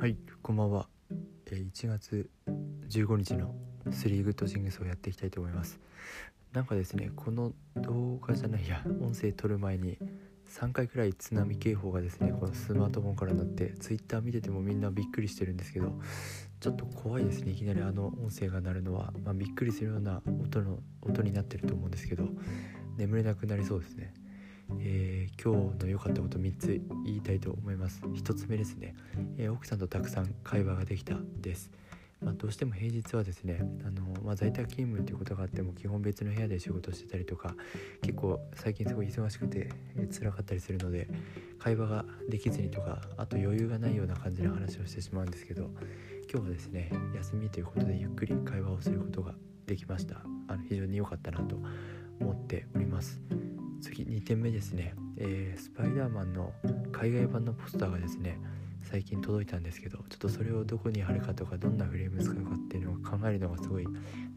はいこんばんは。えー1月15日の3グッドシングスをやっていきたいと思います。なんかですね、この動画じゃないや、音声撮る前に3回くらい津波警報がですね、このスマートフォンから鳴って、Twitter 見ててもみんなびっくりしてるんですけど、ちょっと怖いですね、いきなりあの音声が鳴るのは、まあ、びっくりするような音の音になってると思うんですけど、眠れなくなりそうですね。えー今日の良かったこと3つ言いたいと思います。1つ目ですね、えー奥さんとたくさん会話ができたです、まあ、どうしても平日はですねあの、まあ、在宅勤務っていうことがあっても基本別の部屋で仕事してたりとか結構最近すごい忙しくて、えー辛かったりするので会話ができずにとかあと余裕がないような感じの話をしてしまうんですけど今日はですね休みということでゆっくり会話をすることができました。あの非常に良かったなと思っております。次2点目ですね、えースパイダーマンの海外版のポスターがですね最近届いたんですけどちょっとそれをどこに貼るかとかどんなフレーム使うかっていうのを考えるのがすごい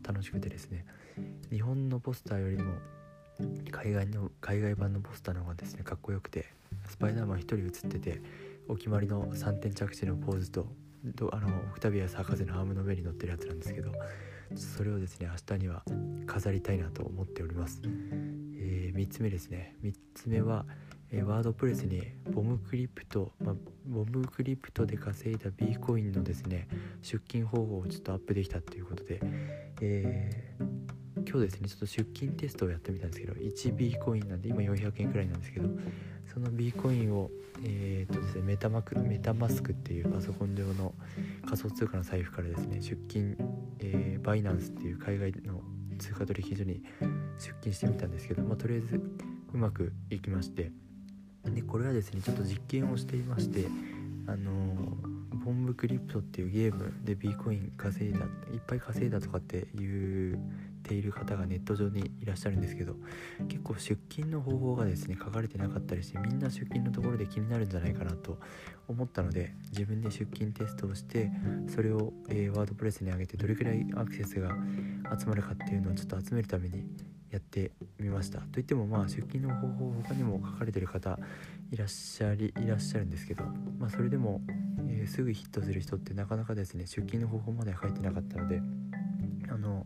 楽しくてですね。日本のポスターよりも海外の海外版のポスターの方がですねかっこよくてスパイダーマン1人写っててお決まりの3点着地のポーズととあのオクタビアス博士のアームの上に乗ってるやつなんですけどそれをですね明日には飾りたいなと思っております。え3つ目ですね。3つ目は、えーワードプレスにボムクリプト、まあ、ボムクリプトで稼いだ B コインのですね出金方法をちょっとアップできたということで、えー今日ですね。ちょっと出金テストをやってみたんですけど 1B コインなんで今400円くらいなんですけどその B コインをえーとですねメタマクメタマスクっていうパソコン上の仮想通貨の財布からですね出金、えーバイナンスっていう海外の通貨取引所に出勤してみたんですけど、まあ、とりあえずうまくいきまして。でこれはですねちょっと実験をしていましてあのーボンブクリプトっていうゲームで B コイン稼いだいっぱい稼いだとかって言っている方がネット上にいらっしゃるんですけど結構出金の方法がですね書かれてなかったりしてみんな出金のところで気になるんじゃないかなと思ったので自分で出金テストをしてそれを、えワードプレスに上げてどれくらいアクセスが集まるかっていうのをちょっと集めるためにやってみました。といってもまあ出勤の方法他にも書かれてる方いらっしゃりいらっしゃるんですけどまあそれでも、えーすぐヒットする人ってなかなかですね出勤の方法までは書いてなかったのであの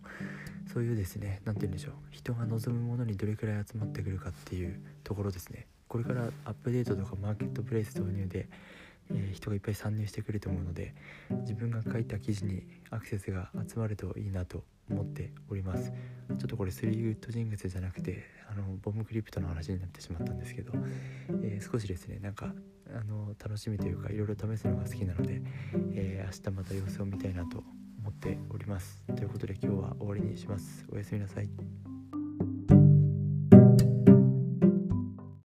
そういうですね何て言うんでしょう人が望むものにどれくらい集まってくるかっていうところですね。これからアップデートとかマーケットプレイス導入で、えー人がいっぱい参入してくると思うので自分が書いた記事にアクセスが集まるといいなと思っております。ちょっとこれ3グッドジングスじゃなくてあのボムクリプトの話になってしまったんですけど、えー少しですねなんかあの楽しみというかいろいろ試すのが好きなので、えー明日また様子を見たいなと思っております。ということで今日は終わりにします。おやすみなさい。